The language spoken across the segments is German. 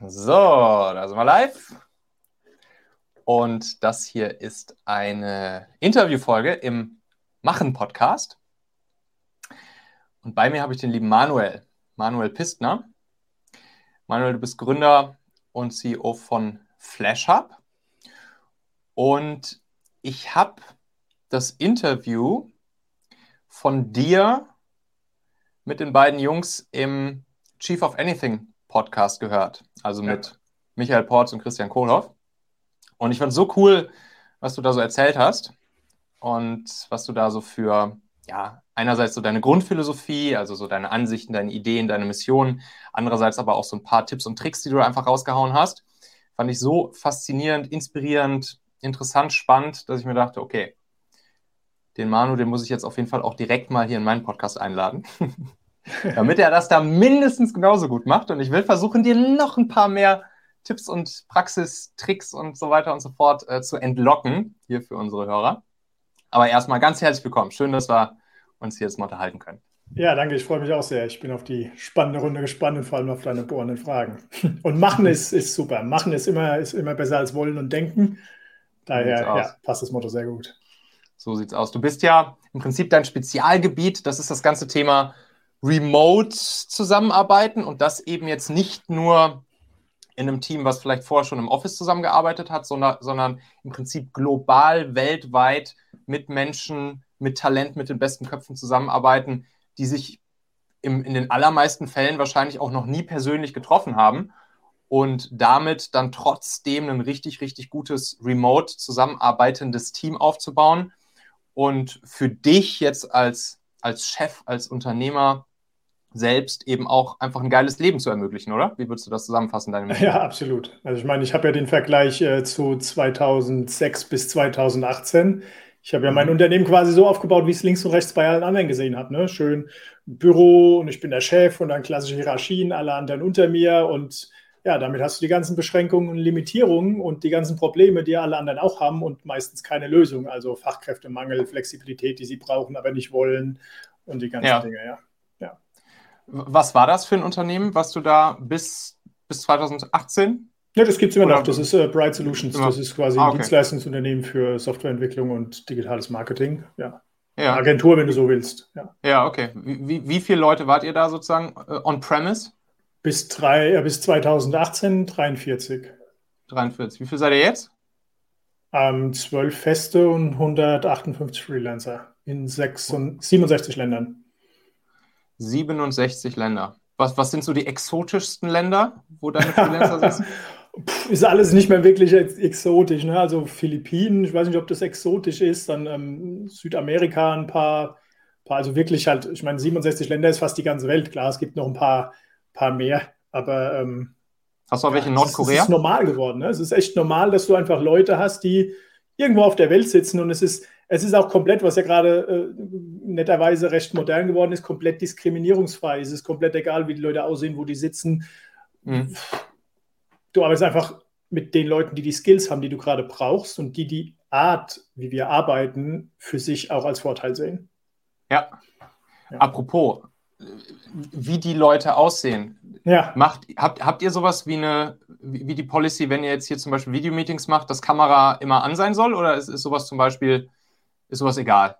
So, da sind wir live. Und das hier ist eine Interviewfolge im Machen-Podcast. Und bei mir habe ich den lieben Manuel, Manuel Pistner. Manuel, du bist Gründer und CEO von FlashHub. Und ich habe das Interview von dir mit den beiden Jungs im Chief of Anything Podcast gehört. Also ja. mit Michael Porz und Christian Kohlhoff. Und ich fand es so cool, was du da so erzählt hast und was du da so für, ja, einerseits so deine Grundphilosophie, also so deine Ansichten, deine Ideen, deine Mission, andererseits aber auch so ein paar Tipps und Tricks, die du einfach rausgehauen hast. Fand ich so faszinierend, inspirierend, interessant, spannend, dass ich mir dachte, okay, den Manu, den muss ich jetzt auf jeden Fall auch direkt mal hier in meinen Podcast einladen. damit er das da mindestens genauso gut macht. Und ich will versuchen, dir noch ein paar mehr Tipps und Praxistricks und so weiter und so fort äh, zu entlocken hier für unsere Hörer. Aber erstmal ganz herzlich willkommen. Schön, dass wir uns hier jetzt mal unterhalten können. Ja, danke. Ich freue mich auch sehr. Ich bin auf die spannende Runde gespannt und vor allem auf deine bohrenden Fragen. Und machen ist, ist super. Machen ist immer, ist immer besser als wollen und denken. Daher ja, passt das Motto sehr gut. So sieht's aus. Du bist ja im Prinzip dein Spezialgebiet. Das ist das ganze Thema remote zusammenarbeiten und das eben jetzt nicht nur in einem Team, was vielleicht vorher schon im Office zusammengearbeitet hat, sondern, sondern im Prinzip global, weltweit mit Menschen, mit Talent, mit den besten Köpfen zusammenarbeiten, die sich im, in den allermeisten Fällen wahrscheinlich auch noch nie persönlich getroffen haben und damit dann trotzdem ein richtig, richtig gutes remote zusammenarbeitendes Team aufzubauen. Und für dich jetzt als, als Chef, als Unternehmer selbst eben auch einfach ein geiles Leben zu ermöglichen, oder? Wie würdest du das zusammenfassen? Deine ja, absolut. Also ich meine, ich habe ja den Vergleich äh, zu 2006 bis 2018. Ich habe ja mein mhm. Unternehmen quasi so aufgebaut, wie ich es links und rechts bei allen anderen gesehen habe. Ne? Schön Büro und ich bin der Chef und dann klassische Hierarchien, alle anderen unter mir und ja, damit hast du die ganzen Beschränkungen und Limitierungen und die ganzen Probleme, die alle anderen auch haben und meistens keine Lösung. Also Fachkräftemangel, Flexibilität, die sie brauchen, aber nicht wollen und die ganzen ja. Dinge, ja. Was war das für ein Unternehmen, was du da bis, bis 2018? Ja, das gibt es immer Oder noch. Das ist äh, Bright Solutions. Immer. Das ist quasi ah, okay. ein Dienstleistungsunternehmen für Softwareentwicklung und digitales Marketing. Ja. ja. Agentur, wenn du so willst. Ja, ja okay. Wie, wie viele Leute wart ihr da sozusagen äh, on-premise? Bis, äh, bis 2018 43. 43. Wie viel seid ihr jetzt? Ähm, 12 Feste und 158 Freelancer in 66, 67 Ländern. 67 Länder. Was, was sind so die exotischsten Länder, wo deine Freelancer sind? ist alles nicht mehr wirklich exotisch. Ne? Also Philippinen, ich weiß nicht, ob das exotisch ist, dann ähm, Südamerika ein paar, paar, also wirklich halt, ich meine, 67 Länder ist fast die ganze Welt. Klar, es gibt noch ein paar, paar mehr, aber ähm, Hast du auch welche in Nordkorea? Es ist normal geworden. Ne? Es ist echt normal, dass du einfach Leute hast, die irgendwo auf der Welt sitzen und es ist, es ist auch komplett, was ja gerade äh, netterweise recht modern geworden ist, komplett diskriminierungsfrei. Es ist komplett egal, wie die Leute aussehen, wo die sitzen. Mhm. Du arbeitest einfach mit den Leuten, die die Skills haben, die du gerade brauchst und die die Art, wie wir arbeiten, für sich auch als Vorteil sehen. Ja. ja. Apropos, wie die Leute aussehen. Ja. Macht, habt, habt ihr sowas wie eine, wie die Policy, wenn ihr jetzt hier zum Beispiel Videomeetings macht, dass Kamera immer an sein soll oder ist, ist sowas zum Beispiel ist sowas egal?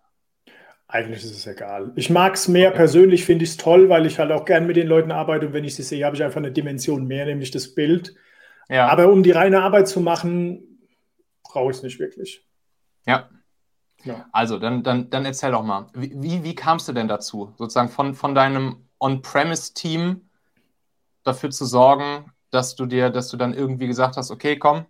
Eigentlich ist es egal. Ich mag es mehr okay. persönlich, finde ich es toll, weil ich halt auch gern mit den Leuten arbeite und wenn ich sie sehe, habe ich einfach eine Dimension mehr, nämlich das Bild. Ja. Aber um die reine Arbeit zu machen, brauche ich es nicht wirklich. Ja. ja. Also, dann, dann, dann erzähl doch mal, wie, wie, wie kamst du denn dazu, sozusagen von, von deinem On-Premise-Team dafür zu sorgen, dass du dir, dass du dann irgendwie gesagt hast, okay, komm,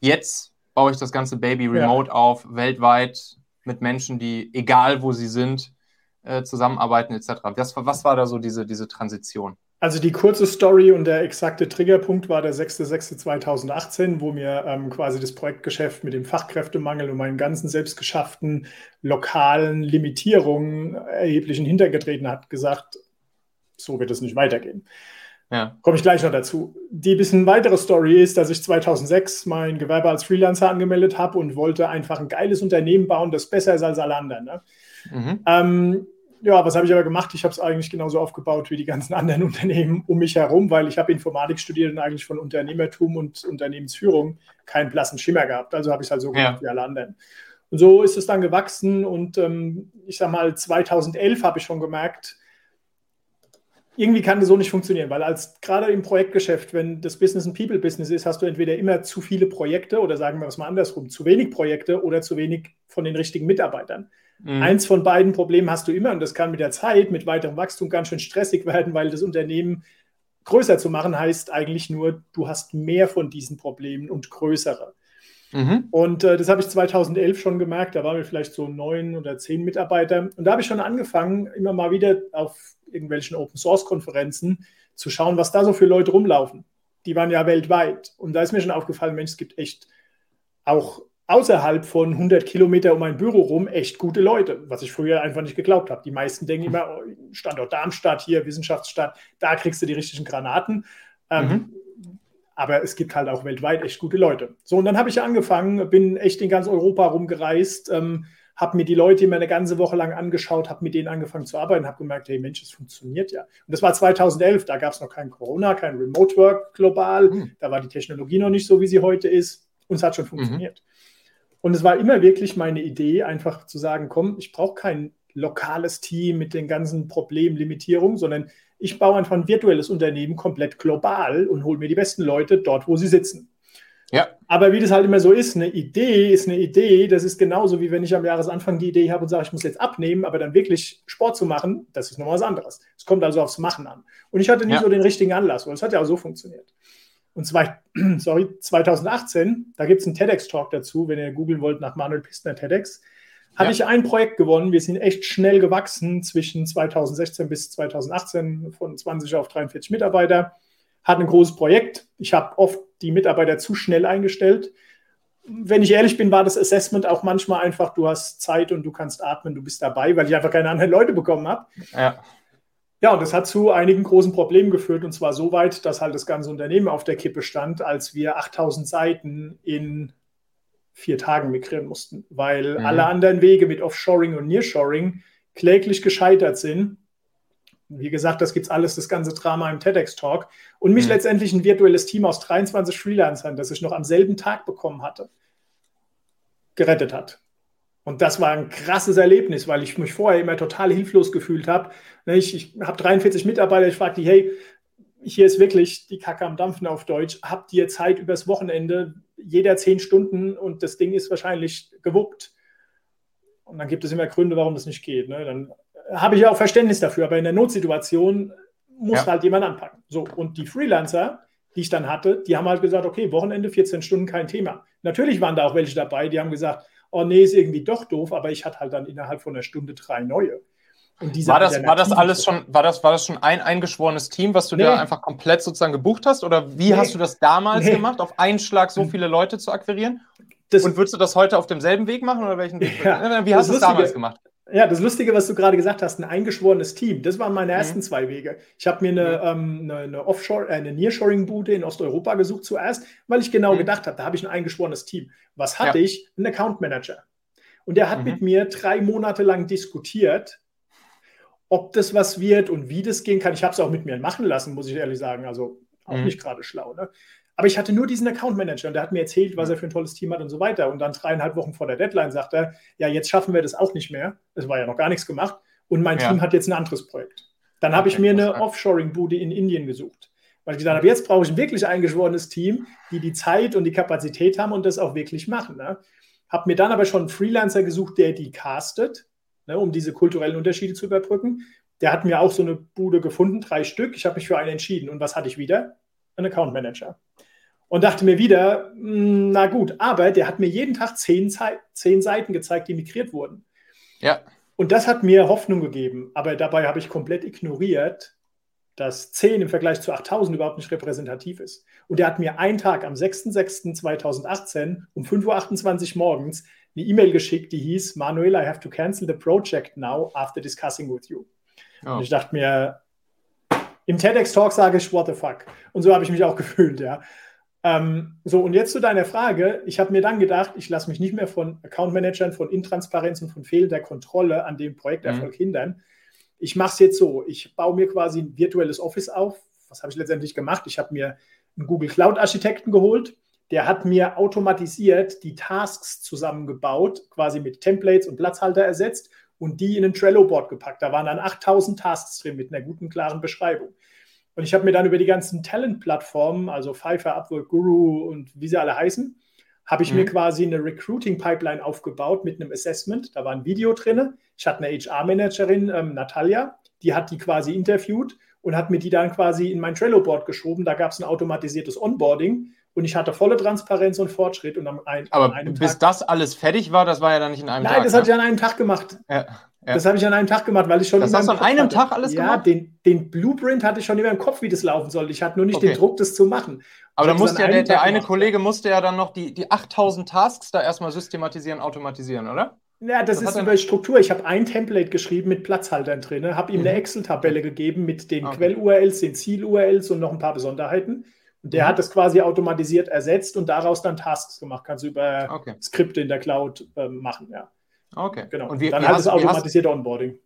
jetzt baue ich das ganze Baby remote ja. auf, weltweit mit Menschen, die, egal wo sie sind, äh, zusammenarbeiten etc. Was, was war da so diese, diese Transition? Also die kurze Story und der exakte Triggerpunkt war der 6.6.2018, wo mir ähm, quasi das Projektgeschäft mit dem Fachkräftemangel und meinen ganzen selbstgeschafften lokalen Limitierungen erheblichen hintergetreten hat, gesagt, so wird es nicht weitergehen. Ja. Komme ich gleich noch dazu. Die bisschen weitere Story ist, dass ich 2006 mein Gewerbe als Freelancer angemeldet habe und wollte einfach ein geiles Unternehmen bauen, das besser ist als alle anderen. Ne? Mhm. Ähm, ja, was habe ich aber gemacht? Ich habe es eigentlich genauso aufgebaut wie die ganzen anderen Unternehmen um mich herum, weil ich habe Informatik studiert und eigentlich von Unternehmertum und Unternehmensführung keinen blassen Schimmer gehabt. Also habe ich es halt so gemacht ja. wie alle anderen. Und so ist es dann gewachsen und ähm, ich sage mal, 2011 habe ich schon gemerkt, irgendwie kann das so nicht funktionieren, weil als gerade im Projektgeschäft, wenn das Business ein People-Business ist, hast du entweder immer zu viele Projekte oder sagen wir es mal andersrum, zu wenig Projekte oder zu wenig von den richtigen Mitarbeitern. Mhm. Eins von beiden Problemen hast du immer und das kann mit der Zeit, mit weiterem Wachstum ganz schön stressig werden, weil das Unternehmen größer zu machen heißt eigentlich nur, du hast mehr von diesen Problemen und größere. Mhm. Und äh, das habe ich 2011 schon gemerkt. Da waren wir vielleicht so neun oder zehn Mitarbeiter. Und da habe ich schon angefangen, immer mal wieder auf irgendwelchen Open Source Konferenzen zu schauen, was da so für Leute rumlaufen. Die waren ja weltweit. Und da ist mir schon aufgefallen, Mensch, es gibt echt auch außerhalb von 100 Kilometer um ein Büro rum echt gute Leute, was ich früher einfach nicht geglaubt habe. Die meisten denken immer, oh, Standort Darmstadt hier, Wissenschaftsstadt, da kriegst du die richtigen Granaten. Ähm, mhm. Aber es gibt halt auch weltweit echt gute Leute. So, und dann habe ich angefangen, bin echt in ganz Europa rumgereist, ähm, habe mir die Leute immer eine ganze Woche lang angeschaut, habe mit denen angefangen zu arbeiten, habe gemerkt, hey Mensch, es funktioniert ja. Und das war 2011, da gab es noch kein Corona, kein Remote Work global, mhm. da war die Technologie noch nicht so, wie sie heute ist und es hat schon mhm. funktioniert. Mhm. Und es war immer wirklich meine Idee, einfach zu sagen, komm, ich brauche kein lokales Team mit den ganzen Problemlimitierungen, sondern ich baue einfach ein virtuelles Unternehmen komplett global und hole mir die besten Leute dort, wo sie sitzen. Ja. Aber wie das halt immer so ist, eine Idee ist eine Idee. Das ist genauso wie wenn ich am Jahresanfang die Idee habe und sage, ich muss jetzt abnehmen, aber dann wirklich Sport zu machen, das ist noch was anderes. Es kommt also aufs Machen an. Und ich hatte nie ja. so den richtigen Anlass, weil es hat ja auch so funktioniert. Und zwei, sorry, 2018, da gibt es einen TEDx-Talk dazu, wenn ihr googeln wollt nach Manuel Pistner TEDx, habe ja. ich ein Projekt gewonnen. Wir sind echt schnell gewachsen zwischen 2016 bis 2018 von 20 auf 43 Mitarbeiter hat ein großes Projekt. Ich habe oft die Mitarbeiter zu schnell eingestellt. Wenn ich ehrlich bin, war das Assessment auch manchmal einfach, du hast Zeit und du kannst atmen, du bist dabei, weil ich einfach keine anderen Leute bekommen habe. Ja. Ja, und das hat zu einigen großen Problemen geführt und zwar so weit, dass halt das ganze Unternehmen auf der Kippe stand, als wir 8000 Seiten in vier Tagen migrieren mussten, weil mhm. alle anderen Wege mit Offshoring und Nearshoring kläglich gescheitert sind wie gesagt, das gibt's alles, das ganze Drama im TEDx-Talk. Und mich mhm. letztendlich ein virtuelles Team aus 23 Freelancern, das ich noch am selben Tag bekommen hatte, gerettet hat. Und das war ein krasses Erlebnis, weil ich mich vorher immer total hilflos gefühlt habe. Ne, ich, ich habe 43 Mitarbeiter, ich frage die, hey, hier ist wirklich die Kacke am Dampfen auf Deutsch. Habt ihr Zeit übers Wochenende? Jeder zehn Stunden und das Ding ist wahrscheinlich gewuppt. Und dann gibt es immer Gründe, warum das nicht geht. Ne? Dann habe ich ja auch Verständnis dafür, aber in der Notsituation muss ja. halt jemand anpacken. So, und die Freelancer, die ich dann hatte, die haben halt gesagt, okay, Wochenende 14 Stunden kein Thema. Natürlich waren da auch welche dabei, die haben gesagt, oh nee, ist irgendwie doch doof, aber ich hatte halt dann innerhalb von einer Stunde drei neue. war das, war das alles schon, war das, war das schon ein eingeschworenes Team, was du nee. dir einfach komplett sozusagen gebucht hast? Oder wie nee. hast du das damals nee. gemacht, auf einen Schlag so hm. viele Leute zu akquirieren? Das, Und würdest du das heute auf demselben Weg machen oder welchen Weg? Ja, wie hast du es damals gemacht? Ja, das Lustige, was du gerade gesagt hast, ein eingeschworenes Team, das waren meine ersten mhm. zwei Wege. Ich habe mir eine, mhm. ähm, eine, eine Offshore, äh, eine Nearshoring-Bude in Osteuropa gesucht zuerst, weil ich genau mhm. gedacht habe, da habe ich ein eingeschworenes Team. Was hatte ja. ich? Ein Account Manager. Und der hat mhm. mit mir drei Monate lang diskutiert, ob das was wird und wie das gehen kann. Ich habe es auch mit mir machen lassen, muss ich ehrlich sagen. Also auch mhm. nicht gerade schlau. Ne? Aber ich hatte nur diesen Account Manager und der hat mir erzählt, was er für ein tolles Team hat und so weiter. Und dann dreieinhalb Wochen vor der Deadline sagt er, ja, jetzt schaffen wir das auch nicht mehr. Es war ja noch gar nichts gemacht. Und mein ja. Team hat jetzt ein anderes Projekt. Dann habe ich mir eine Offshoring-Bude in Indien gesucht. Weil ich gesagt habe, jetzt brauche ich ein wirklich eingeschworenes Team, die die Zeit und die Kapazität haben und das auch wirklich machen. Ne? Habe mir dann aber schon einen Freelancer gesucht, der die castet, ne, um diese kulturellen Unterschiede zu überbrücken. Der hat mir auch so eine Bude gefunden, drei Stück. Ich habe mich für einen entschieden. Und was hatte ich wieder? Ein Account Manager und dachte mir wieder, hm, na gut, aber der hat mir jeden Tag zehn, zehn Seiten gezeigt, die migriert wurden. Ja. Und das hat mir Hoffnung gegeben, aber dabei habe ich komplett ignoriert, dass 10 im Vergleich zu 8000 überhaupt nicht repräsentativ ist. Und er hat mir einen Tag am 6.6.2018 um 5.28 Uhr morgens eine E-Mail geschickt, die hieß, Manuel, I have to cancel the project now after discussing with you. Oh. Und ich dachte mir, im TEDx-Talk sage ich, what the fuck? Und so habe ich mich auch gefühlt, ja. Ähm, so, und jetzt zu deiner Frage. Ich habe mir dann gedacht, ich lasse mich nicht mehr von Account Managern, von Intransparenz und von fehlender Kontrolle an dem Projekterfolg mhm. hindern. ich mache es jetzt so, ich baue mir quasi ein virtuelles Office auf. Was habe ich letztendlich gemacht? Ich habe mir einen Google Cloud Architekten geholt, der hat mir automatisiert die Tasks zusammengebaut, quasi mit Templates und Platzhalter ersetzt und die in ein Trello-Board gepackt. Da waren dann 8000 Tasks drin mit einer guten, klaren Beschreibung. Und ich habe mir dann über die ganzen Talent-Plattformen, also Pfeiffer, Upwork, Guru und wie sie alle heißen, habe ich mhm. mir quasi eine Recruiting-Pipeline aufgebaut mit einem Assessment. Da war ein Video drin. Ich hatte eine HR-Managerin, ähm, Natalia, die hat die quasi interviewt und hat mir die dann quasi in mein Trello-Board geschoben. Da gab es ein automatisiertes Onboarding und ich hatte volle Transparenz und Fortschritt. Und am ein, Aber bis Tag, das alles fertig war, das war ja dann nicht in einem nein, Tag. Nein, das ne? hatte ich an einem Tag gemacht. Ja, ja. Das habe ich an einem Tag gemacht, weil ich schon. Das hast du an einem hatte. Tag alles ja, gemacht? Ja, den, den, Blueprint hatte ich schon immer im Kopf, wie das laufen soll. Ich hatte nur nicht okay. den Druck, das zu machen. Aber da musste ja der, der eine Kollege musste ja dann noch die, die 8000 Tasks da erstmal systematisieren, automatisieren, oder? Ja, das, das ist über Struktur. Ich habe ein Template geschrieben mit Platzhaltern drin, habe ihm mhm. eine Excel-Tabelle gegeben mit den okay. Quell-URLs, den Ziel-URLs und noch ein paar Besonderheiten. Und der mhm. hat das quasi automatisiert ersetzt und daraus dann Tasks gemacht. Kannst du über okay. Skripte in der Cloud äh, machen, ja. Okay. Genau. Und wie, dann wie halt das automatisierte Onboarding.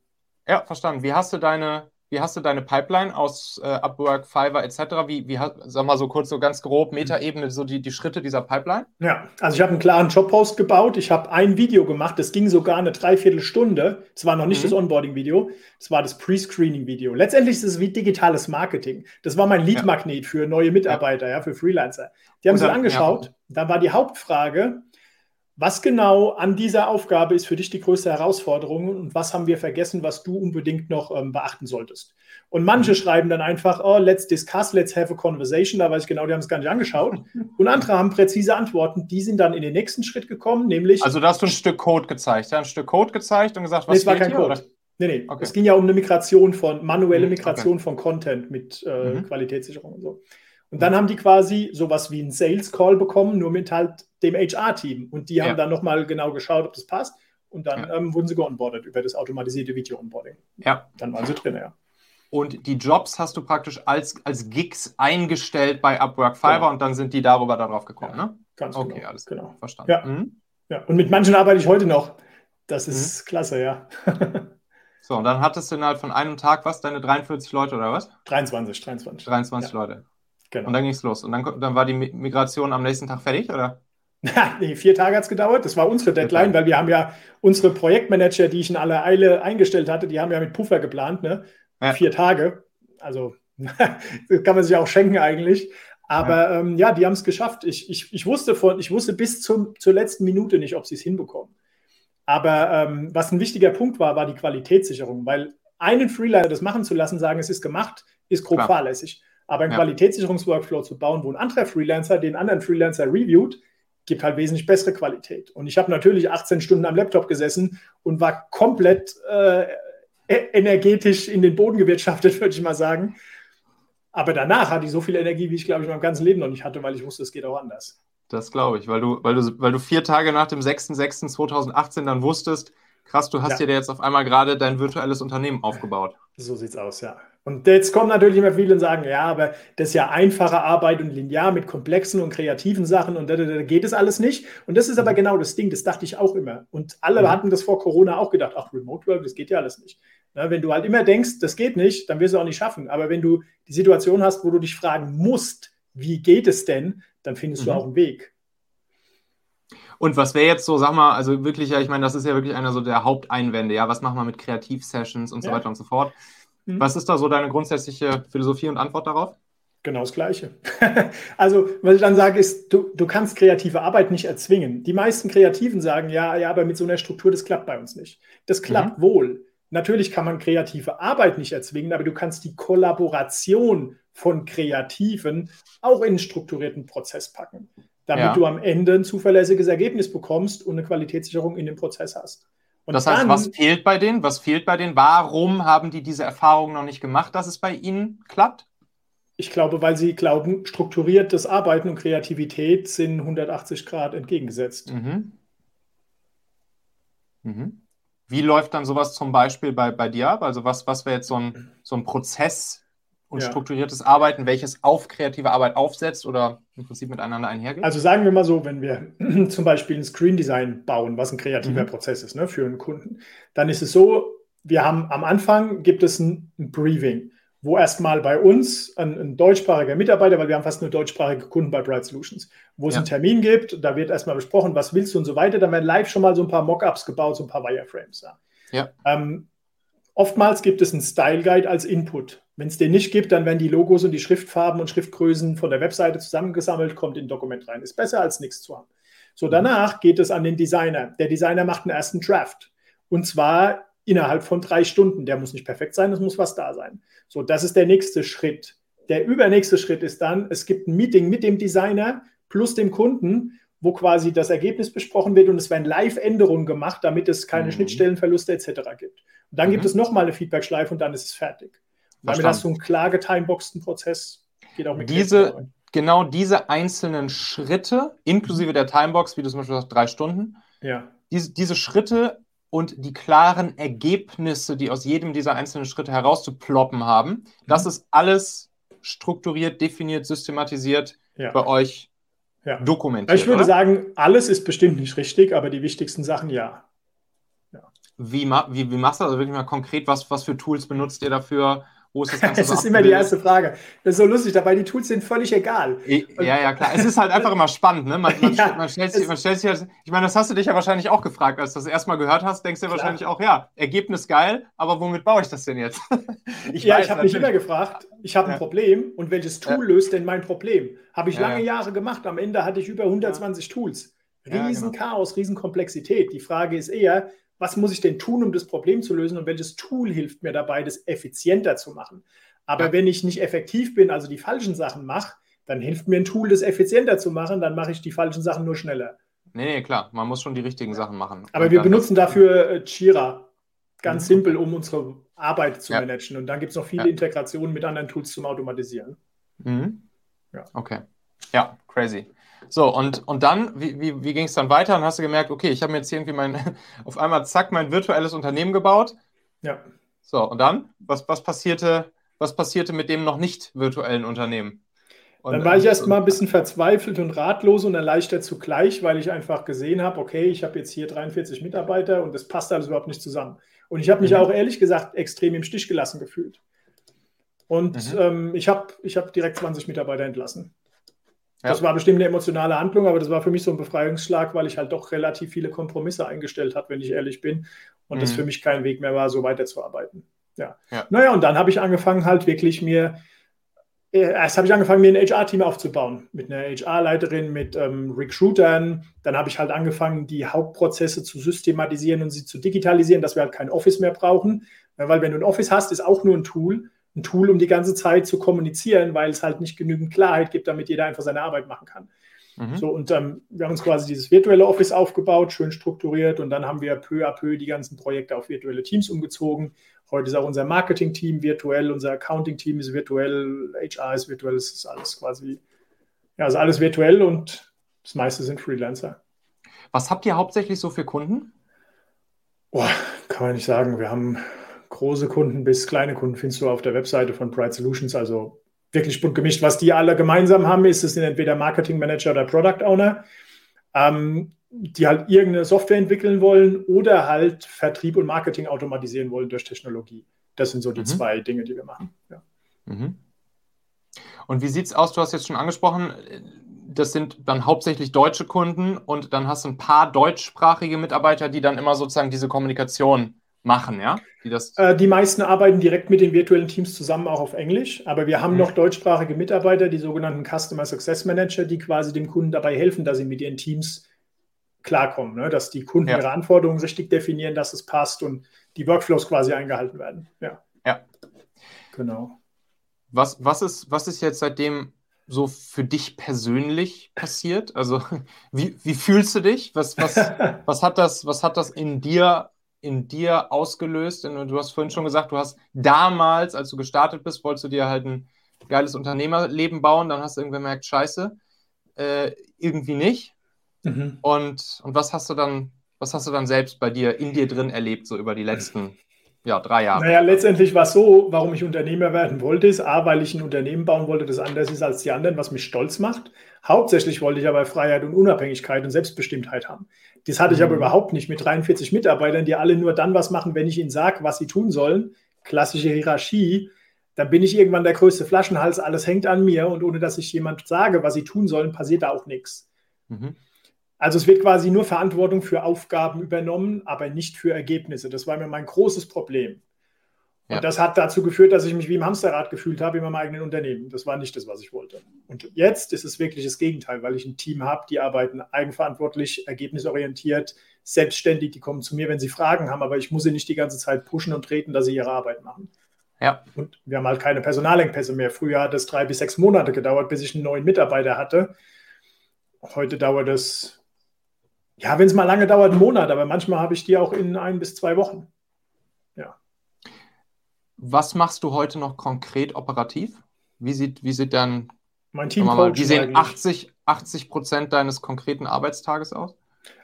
Ja, verstanden. Wie hast du deine, wie hast du deine Pipeline aus äh, Upwork, Fiverr etc.? Wie, wie sag mal so kurz, so ganz grob, Metaebene, so die, die Schritte dieser Pipeline? Ja, also ich habe einen klaren Jobpost gebaut. Ich habe ein Video gemacht, das ging sogar eine Dreiviertelstunde. Es war noch nicht mhm. das Onboarding-Video, es war das Pre-Screening-Video. Letztendlich ist es wie digitales Marketing. Das war mein Lead-Magnet ja. für neue Mitarbeiter, ja. ja. für Freelancer. Die haben sich angeschaut. Ja. Da war die Hauptfrage, was genau an dieser Aufgabe ist für dich die größte Herausforderung und was haben wir vergessen, was du unbedingt noch ähm, beachten solltest? Und manche mhm. schreiben dann einfach, oh, let's discuss, let's have a conversation. Da weiß ich genau, die haben es gar nicht angeschaut. Und andere haben präzise Antworten. Die sind dann in den nächsten Schritt gekommen, nämlich. Also, da hast du ein Stück Code gezeigt, ja? Ein Stück Code gezeigt und gesagt, was nee, es war kein hier, Code. Oder? Nee, nee. Okay. Es ging ja um eine Migration von, manuelle mhm, Migration okay. von Content mit äh, mhm. Qualitätssicherung und so. Und dann haben die quasi sowas wie einen Sales Call bekommen, nur mit halt dem HR-Team. Und die haben ja. dann nochmal genau geschaut, ob das passt. Und dann ja. ähm, wurden sie geonboardet über das automatisierte Video-Onboarding. Ja. Dann waren sie drin, ja. Und die Jobs hast du praktisch als, als Gigs eingestellt bei Upwork Fiverr genau. und dann sind die darüber darauf gekommen, ja, ne? Ganz okay, genau. alles genau. Verstanden. Ja. Mhm. ja. Und mit manchen arbeite ich heute noch. Das ist mhm. klasse, ja. so, und dann hattest du innerhalb von einem Tag was, deine 43 Leute oder was? 23, 23. 23 ja. Leute. Genau. Und dann ging es los. Und dann, dann war die Migration am nächsten Tag fertig, oder? nee, vier Tage hat es gedauert. Das war unsere Deadline, weil wir haben ja unsere Projektmanager, die ich in aller Eile eingestellt hatte, die haben ja mit Puffer geplant, ne? Ja. Vier Tage. Also kann man sich auch schenken eigentlich. Aber ja, ähm, ja die haben es geschafft. Ich, ich, ich, wusste von, ich wusste bis zum, zur letzten Minute nicht, ob sie es hinbekommen. Aber ähm, was ein wichtiger Punkt war, war die Qualitätssicherung, weil einen Freelancer das machen zu lassen, sagen, es ist gemacht, ist grob Klar. fahrlässig. Aber einen ja. Qualitätssicherungsworkflow zu bauen, wo ein anderer Freelancer den anderen Freelancer reviewt, gibt halt wesentlich bessere Qualität. Und ich habe natürlich 18 Stunden am Laptop gesessen und war komplett äh, e-, energetisch in den Boden gewirtschaftet, würde ich mal sagen. Aber danach hatte ich so viel Energie, wie ich, glaube ich, mein ganzes Leben noch nicht hatte, weil ich wusste, es geht auch anders. Das glaube ich, weil du, weil, du, weil du vier Tage nach dem 6.6.2018 dann wusstest, krass, du hast ja. dir jetzt auf einmal gerade dein virtuelles Unternehmen aufgebaut. So sieht's aus, ja. Und jetzt kommen natürlich immer viele und sagen, ja, aber das ist ja einfache Arbeit und linear mit komplexen und kreativen Sachen und da, da, da geht es alles nicht. Und das ist aber mhm. genau das Ding, das dachte ich auch immer. Und alle mhm. hatten das vor Corona auch gedacht, ach, Remote Work, das geht ja alles nicht. Na, wenn du halt immer denkst, das geht nicht, dann wirst du auch nicht schaffen. Aber wenn du die Situation hast, wo du dich fragen musst, wie geht es denn, dann findest mhm. du auch einen Weg. Und was wäre jetzt so, sag mal, also wirklich, ja, ich meine, das ist ja wirklich einer so der Haupteinwände, ja, was machen wir mit Kreativ-Sessions und so ja. weiter und so fort. Mhm. Was ist da so deine grundsätzliche Philosophie und Antwort darauf? Genau das Gleiche. also, was ich dann sage, ist, du, du kannst kreative Arbeit nicht erzwingen. Die meisten Kreativen sagen, ja, ja, aber mit so einer Struktur, das klappt bei uns nicht. Das klappt mhm. wohl. Natürlich kann man kreative Arbeit nicht erzwingen, aber du kannst die Kollaboration von Kreativen auch in einen strukturierten Prozess packen, damit ja. du am Ende ein zuverlässiges Ergebnis bekommst und eine Qualitätssicherung in dem Prozess hast. Und das heißt, dann, was fehlt bei denen? Was fehlt bei denen? Warum haben die diese Erfahrung noch nicht gemacht, dass es bei ihnen klappt? Ich glaube, weil sie glauben, strukturiertes Arbeiten und Kreativität sind 180 Grad entgegengesetzt. Mhm. Mhm. Wie läuft dann sowas zum Beispiel bei, bei dir ab? Also was, was wäre jetzt so ein, so ein Prozess, und ja. strukturiertes Arbeiten, welches auf kreative Arbeit aufsetzt oder im Prinzip miteinander einhergeht? Also sagen wir mal so, wenn wir zum Beispiel ein Screen Design bauen, was ein kreativer mhm. Prozess ist ne, für einen Kunden, dann ist es so, wir haben am Anfang gibt es ein, ein Briefing, wo erstmal bei uns ein, ein, deutschsprachiger Mitarbeiter, weil wir haben fast nur deutschsprachige Kunden bei Bright Solutions, wo es ja. einen Termin gibt, da wird erstmal besprochen, was willst du und so weiter. Dann werden live schon mal so ein paar Mockups gebaut, so ein paar Wireframes. Ja. ja. Ähm, oftmals gibt es einen Style Guide als Input. Wenn es den nicht gibt, dann werden die Logos und die Schriftfarben und Schriftgrößen von der Webseite zusammengesammelt, kommt in ein Dokument rein. Ist besser als nichts zu haben. So, danach geht es an den Designer. Der Designer macht einen ersten Draft. Und zwar innerhalb von drei Stunden. Der muss nicht perfekt sein, es muss was da sein. So, das ist der nächste Schritt. Der übernächste Schritt ist dann, es gibt ein Meeting mit dem Designer plus dem Kunden, wo quasi das Ergebnis besprochen wird und es werden Live-Änderungen gemacht, damit es keine mhm. Schnittstellenverluste etc. gibt. Und dann mhm. gibt es nochmal eine Feedback-Schleife und dann ist es fertig. Damit hast du einen klar getimeboxten Prozess. Geht auch mit diese, genau diese einzelnen Schritte, inklusive mhm. der Timebox, wie du zum Beispiel sagst, drei Stunden, ja. diese, diese Schritte und die klaren Ergebnisse, die aus jedem dieser einzelnen Schritte herauszuploppen haben. Das mhm. ist alles strukturiert, definiert, systematisiert ja. bei euch ja. dokumentiert. Ich würde oder? sagen, alles ist bestimmt nicht richtig, aber die wichtigsten Sachen ja. ja. Wie, wie, wie machst du das also wirklich mal konkret? Was, was für Tools benutzt ihr dafür? Wo ist das Ganze? Es so ist immer die erste Frage. Das ist so lustig, dabei die Tools sind völlig egal. Ja, ja, klar. Es ist halt einfach immer spannend. Ne? Man, man, ja, man, stellt sich, man stellt sich halt, ich meine, das hast du dich ja wahrscheinlich auch gefragt, als du das erstmal gehört hast, denkst du ja wahrscheinlich auch, ja, Ergebnis geil, aber womit baue ich das denn jetzt? ich ja, ich habe mich immer gefragt, ich habe ein ja. Problem und welches Tool ja. löst denn mein Problem? Habe ich lange Jahre gemacht. Am Ende hatte ich über 120 Tools. Riesen genau. Chaos, Riesenkomplexität. Die Frage ist eher, was muss ich denn tun, um das Problem zu lösen und welches Tool hilft mir dabei, das effizienter zu machen? Aber ja. wenn ich nicht effektiv bin, also die falschen Sachen mache, dann hilft mir ein Tool, das effizienter zu machen, dann mache ich die falschen Sachen nur schneller. Nee, nee, klar, man muss schon die richtigen Sachen machen. Aber wir benutzen dafür äh, Jira, ganz mhm. simpel, um unsere Arbeit zu ja. managen. Und dann gibt es noch viele ja. Integrationen mit anderen Tools zum Automatisieren. Mhm. Ja. Okay. Ja, crazy. So, und, und dann, wie, wie, wie ging es dann weiter? Und hast du gemerkt, okay, ich habe mir jetzt irgendwie mein, auf einmal zack, mein virtuelles Unternehmen gebaut. Ja. So, und dann? Was, was passierte was passierte mit dem noch nicht virtuellen Unternehmen? Und, dann war ich erst mal ein bisschen verzweifelt und ratlos und erleichtert zugleich, weil ich einfach gesehen habe, okay, ich habe jetzt hier 43 Mitarbeiter und das passt alles überhaupt nicht zusammen. Und ich habe mich mhm. auch ehrlich gesagt extrem im Stich gelassen gefühlt. Und mhm. ähm, ich habe ich hab direkt 20 Mitarbeiter entlassen. Ja. Das war bestimmt eine emotionale Handlung, aber das war für mich so ein Befreiungsschlag, weil ich halt doch relativ viele Kompromisse eingestellt habe, wenn ich ehrlich bin. Und mhm. das für mich kein Weg mehr war, so weiterzuarbeiten. Ja. ja. Naja, und dann habe ich angefangen, halt wirklich mir, äh, erst habe ich angefangen, mir ein HR-Team aufzubauen. Mit einer HR-Leiterin, mit ähm, Recruitern. Dann habe ich halt angefangen, die Hauptprozesse zu systematisieren und sie zu digitalisieren, dass wir halt kein Office mehr brauchen. Weil wenn du ein Office hast, ist auch nur ein Tool. Ein Tool, um die ganze Zeit zu kommunizieren, weil es halt nicht genügend Klarheit gibt, damit jeder einfach seine Arbeit machen kann. Mhm. So, und ähm, wir haben uns quasi dieses virtuelle Office aufgebaut, schön strukturiert und dann haben wir peu à peu die ganzen Projekte auf virtuelle Teams umgezogen. Heute ist auch unser Marketing-Team virtuell, unser Accounting-Team ist virtuell, HR ist virtuell, es ist alles quasi, ja, ist alles virtuell und das meiste sind Freelancer. Was habt ihr hauptsächlich so für Kunden? Boah, kann man nicht sagen. Wir haben große Kunden bis kleine Kunden, findest du auf der Webseite von Bright Solutions, also wirklich bunt gemischt. Was die alle gemeinsam haben, ist, es sind entweder Marketing Manager oder Product Owner. Ähm, die halt irgendeine Software entwickeln wollen oder halt Vertrieb und Marketing automatisieren wollen durch Technologie. Das sind so die mhm. zwei Dinge, die wir machen. Ja. Mhm. Und wie sieht es aus? Du hast jetzt schon angesprochen, das sind dann hauptsächlich deutsche Kunden und dann hast du ein paar deutschsprachige Mitarbeiter, die dann immer sozusagen diese Kommunikation machen, ja? Die, das äh, die meisten arbeiten direkt mit den virtuellen Teams zusammen, auch auf Englisch, aber wir haben mhm. noch deutschsprachige Mitarbeiter, die sogenannten Customer Success Manager, die quasi dem Kunden dabei helfen, dass sie mit ihren Teams klarkommen, ne? dass die Kunden ja. ihre Anforderungen richtig definieren, dass es passt und die Workflows quasi eingehalten werden. Ja. Ja. Genau. Was, was, ist, was ist jetzt seitdem so für dich persönlich passiert? Also, wie, wie fühlst du dich? Was, was, was, hat das, was hat das in dir, in dir ausgelöst? Du hast vorhin schon gesagt, du hast damals, als du gestartet bist, wolltest du dir halt ein geiles Unternehmerleben bauen, dann hast du irgendwie gemerkt, scheiße, äh, irgendwie nicht. Mhm. Und, und was hast du dann, was hast du dann selbst bei dir, in dir drin erlebt, so über die letzten ja, drei Jahren. Naja, letztendlich war es so, warum ich Unternehmer werden wollte, ist A, weil ich ein Unternehmen bauen wollte, das anders ist als die anderen, was mich stolz macht. Hauptsächlich wollte ich aber Freiheit und Unabhängigkeit und Selbstbestimmtheit haben. Das hatte ich mhm. aber überhaupt nicht mit 43 Mitarbeitern, die alle nur dann was machen, wenn ich ihnen sage, was sie tun sollen. Klassische Hierarchie. Dann bin ich irgendwann der größte Flaschenhals, alles hängt an mir und ohne dass ich jemand sage, was sie tun sollen, passiert da auch nichts. Mhm. Also es wird quasi nur Verantwortung für Aufgaben übernommen, aber nicht für Ergebnisse. Das war mir mein großes Problem. Und ja. das hat dazu geführt, dass ich mich wie im Hamsterrad gefühlt habe in meinem eigenen Unternehmen. Das war nicht das, was ich wollte. Und jetzt ist es wirklich das Gegenteil, weil ich ein Team habe, die arbeiten eigenverantwortlich, ergebnisorientiert, selbstständig, die kommen zu mir, wenn sie Fragen haben, aber ich muss sie nicht die ganze Zeit pushen und treten, dass sie ihre Arbeit machen. Ja. Und wir haben halt keine Personalengpässe mehr. Früher hat es drei bis sechs Monate gedauert, bis ich einen neuen Mitarbeiter hatte. Heute dauert es ja, wenn es mal lange dauert, einen Monat, aber manchmal habe ich die auch in ein bis zwei Wochen. Was machst du heute noch konkret operativ? Wie sieht, wie sieht dann mein Team mal, Wie sehen 80, 80 Prozent deines konkreten Arbeitstages aus?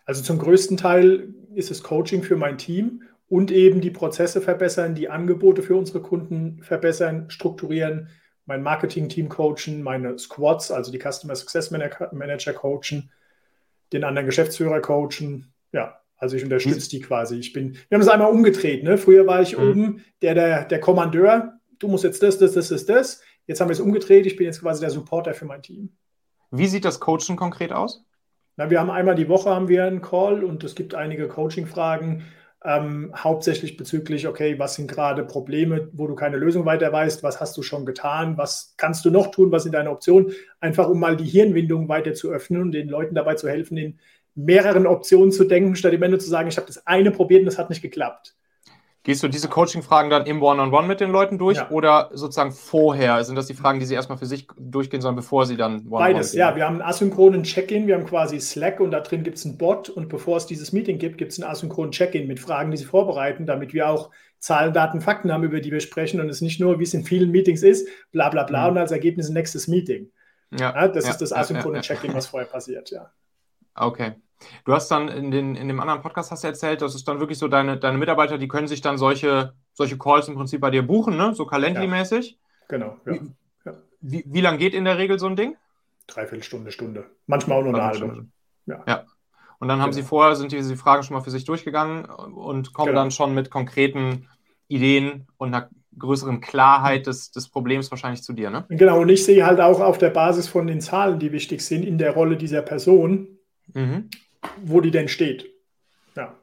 Also zum größten Teil ist es Coaching für mein Team und eben die Prozesse verbessern, die Angebote für unsere Kunden verbessern, strukturieren, mein Marketing-Team coachen, meine Squads, also die Customer Success Manager coachen den anderen Geschäftsführer coachen. Ja, also ich unterstütze die quasi. Ich bin, wir haben es einmal umgedreht. Ne? Früher war ich mhm. oben der, der, der Kommandeur. Du musst jetzt das, das, das, das, das. Jetzt haben wir es umgedreht. Ich bin jetzt quasi der Supporter für mein Team. Wie sieht das Coaching konkret aus? Na, wir haben einmal die Woche haben wir einen Call und es gibt einige Coaching-Fragen, ähm, hauptsächlich bezüglich, okay, was sind gerade Probleme, wo du keine Lösung weiter weißt, was hast du schon getan, was kannst du noch tun, was sind deine Optionen, einfach um mal die Hirnwindung weiter zu öffnen und den Leuten dabei zu helfen, in mehreren Optionen zu denken, statt am Ende zu sagen, ich habe das eine probiert und das hat nicht geklappt. Gehst du diese Coaching-Fragen dann im One-on-One -on -One mit den Leuten durch ja. oder sozusagen vorher? Sind das die Fragen, die sie erstmal für sich durchgehen sollen, bevor sie dann One-on-One Beides, ja. Wir haben einen asynchronen Check-in, wir haben quasi Slack und da drin gibt es einen Bot und bevor es dieses Meeting gibt, gibt es einen asynchronen Check-in mit Fragen, die sie vorbereiten, damit wir auch Zahlen, Daten, Fakten haben, über die wir sprechen und es nicht nur, wie es in vielen Meetings ist, bla bla bla mhm. und als Ergebnis ein nächstes Meeting. Ja, ja das ja, ist das asynchrone Check-in, was vorher passiert, ja. Okay. Du hast dann in, den, in dem anderen Podcast hast du erzählt, das ist dann wirklich so deine, deine Mitarbeiter, die können sich dann solche, solche Calls im Prinzip bei dir buchen, ne? so Calendly-mäßig. Ja, genau, ja. Wie, ja. wie, wie lang geht in der Regel so ein Ding? Dreiviertel Stunde, Stunde. Manchmal auch nur eine halbe. Ja. ja. Und dann haben genau. sie vorher, sind diese Fragen schon mal für sich durchgegangen und kommen genau. dann schon mit konkreten Ideen und einer größeren Klarheit des, des Problems wahrscheinlich zu dir, ne? Genau, und ich sehe halt auch auf der Basis von den Zahlen, die wichtig sind, in der Rolle dieser Person, mhm wo die denn steht. Ja.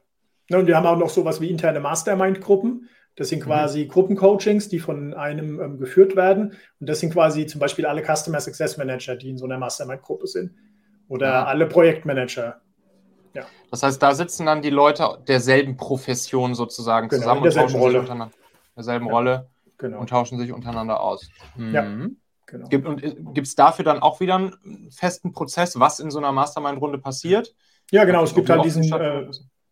Und wir haben auch noch sowas wie interne Mastermind-Gruppen. Das sind mhm. quasi mhm. Gruppencoachings, die von einem ähm, geführt werden. Und das sind quasi zum Beispiel alle Customer Success Manager, die in so einer Mastermind-Gruppe sind. Oder ja. alle Projektmanager. Ja. Das heißt, da sitzen dann die Leute derselben Profession sozusagen genau, zusammen und tauschen Rolle. sich untereinander. Derselben ja. Rolle genau. und tauschen sich untereinander aus. Mhm. Ja. Genau. Gibt, und äh, gibt es dafür dann auch wieder einen festen Prozess, was in so einer Mastermind-Runde passiert? Ja, genau. Es gibt halt diesen, äh,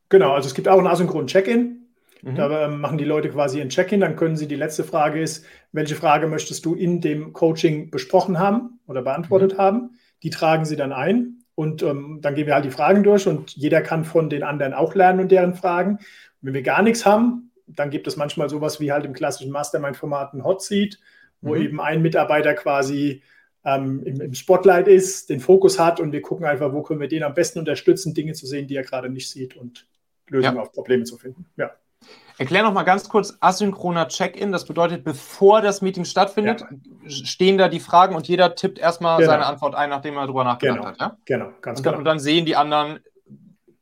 genau, also es gibt auch einen asynchronen Check-in. Mhm. Da äh, machen die Leute quasi ein Check-in. Dann können sie, die letzte Frage ist, welche Frage möchtest du in dem Coaching besprochen haben oder beantwortet mhm. haben? Die tragen sie dann ein. Und ähm, dann gehen wir halt die Fragen durch und jeder kann von den anderen auch lernen und deren Fragen. Und wenn wir gar nichts haben, dann gibt es manchmal sowas wie halt im klassischen Mastermind-Format ein Hot Seat, wo mhm. eben ein Mitarbeiter quasi ähm, im, im, Spotlight ist, den Fokus hat und wir gucken einfach, wo können wir den am besten unterstützen, Dinge zu sehen, die er gerade nicht sieht und Lösungen ja. auf Probleme zu finden. Ja. Erklär noch mal ganz kurz asynchroner Check-in. Das bedeutet, bevor das Meeting stattfindet, ja. stehen da die Fragen und jeder tippt erstmal genau. seine Antwort ein, nachdem er darüber nachgedacht genau. hat. Ja? Genau, ganz und dann, genau. Und dann sehen die anderen